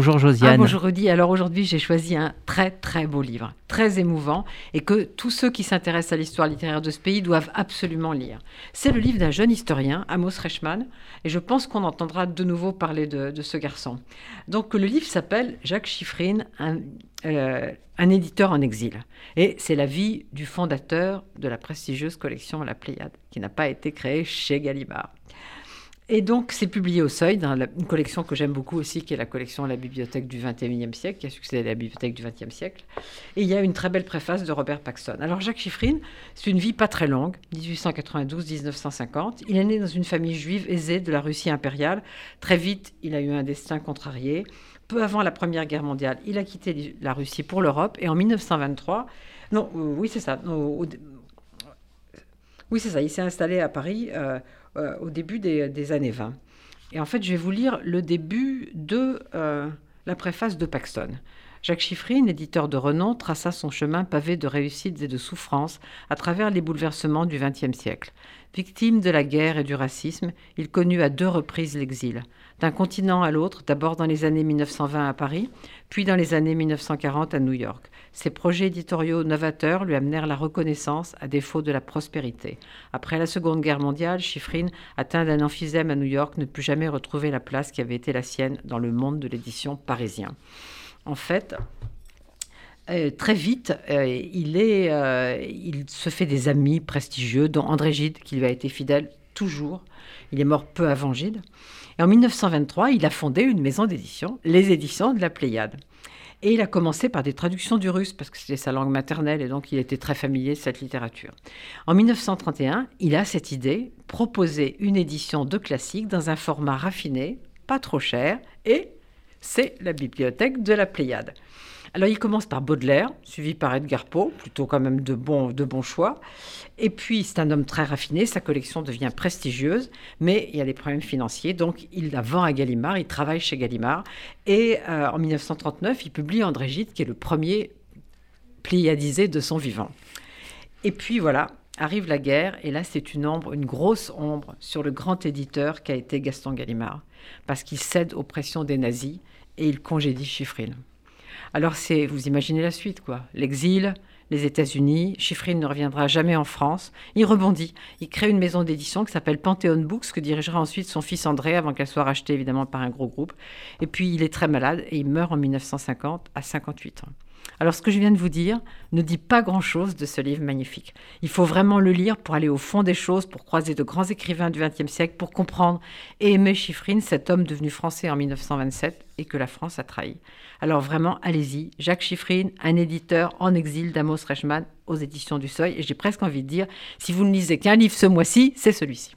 Bonjour Josiane. Ah, bonjour Rudy. Alors aujourd'hui, j'ai choisi un très très beau livre, très émouvant, et que tous ceux qui s'intéressent à l'histoire littéraire de ce pays doivent absolument lire. C'est le livre d'un jeune historien, Amos Reichmann, et je pense qu'on entendra de nouveau parler de, ce garçon. Donc le livre s'appelle Jacques Chiffrine, un, euh, un éditeur en exil. Et c'est la vie du fondateur de la prestigieuse collection La Pléiade, qui n'a pas été créée chez Gallimard. Et donc, c'est publié au Seuil, dans une collection que j'aime beaucoup aussi, qui est la collection La Bibliothèque du XXIe siècle, qui a succédé à la Bibliothèque du XXe siècle. Et il y a une très belle préface de Robert Paxton. Alors, Jacques Chiffrine, c'est une vie pas très longue, 1892-1950. Il est né dans une famille juive aisée de la Russie impériale. Très vite, il a eu un destin contrarié. Peu avant la Première Guerre mondiale, il a quitté la Russie pour l'Europe. Et en 1923, non, euh, oui, c'est ça. Oui, c'est ça. Il s'est installé à Paris. Euh, euh, au début des, années 20. Et en fait, je vais vous lire le début de euh, la préface de Paxton. Jacques Chiffrine, éditeur de renom, traça son chemin pavé de réussites et de souffrances à travers les bouleversements du XXe siècle. Victime de la guerre et du racisme, il connut à deux reprises l'exil. D'un continent à l'autre, d'abord dans les années 1920 à Paris, puis dans les années 1940 à New York. Ses projets éditoriaux novateurs lui amenèrent la reconnaissance à défaut de la prospérité. Après la Seconde Guerre mondiale, Chiffrine, atteint d'un emphysème à New York, ne put jamais retrouver la place qui avait été la sienne dans le monde de l'édition parisien. En fait, euh, très vite, euh, il, euh, il se fait des amis prestigieux, dont André Gide, qui lui a été fidèle toujours. Il est mort peu avant Gide. Et en 1923, il a fondé une maison d'édition, les éditions de la Pléiade. Et il a commencé par des traductions du russe, parce que c'était sa langue maternelle, et donc il était très familier de cette littérature. En 1931, il a cette idée, proposer une édition de classiques dans un format raffiné, pas trop cher, et c'est la bibliothèque de la Pléiade. Alors il commence par Baudelaire, suivi par Edgar Poe, plutôt quand même de bons, de choix. Et puis c'est un homme très raffiné, sa collection devient prestigieuse, mais il y a des problèmes financiers, donc il la vend à Gallimard, il travaille chez Gallimard. Et euh, en 1939, il publie André Gide, qui est le premier pléiadisé de son vivant. Et puis voilà, arrive la guerre, et là c'est une ombre, une grosse ombre sur le grand éditeur qui a été Gaston Gallimard, parce qu'il cède aux pressions des nazis et il congédie Chiffrine. Alors c'est, vous imaginez la suite, quoi. L'exil, les États-Unis, Chiffrine ne reviendra jamais en France. Il rebondit. Il crée une maison d'édition qui s'appelle Panthéon Books, que dirigera ensuite son fils André, avant qu'elle soit rachetée évidemment par un gros groupe. Et puis il est très malade et il meurt en 1950 à 58 ans. Alors ce que je viens de vous dire ne dit pas grand-chose de ce livre magnifique. Il faut vraiment le lire pour aller au fond des choses, pour croiser de grands écrivains du XXe siècle, pour comprendre et aimer Chiffrine, cet homme devenu français en 1927 et que la France a trahi. Alors vraiment, allez-y. Jacques Chiffrine, un éditeur en exil d'Amos Reichmann aux éditions du Seuil. Et j'ai presque envie de dire, si vous ne lisez qu'un livre ce mois-ci, c'est celui-ci.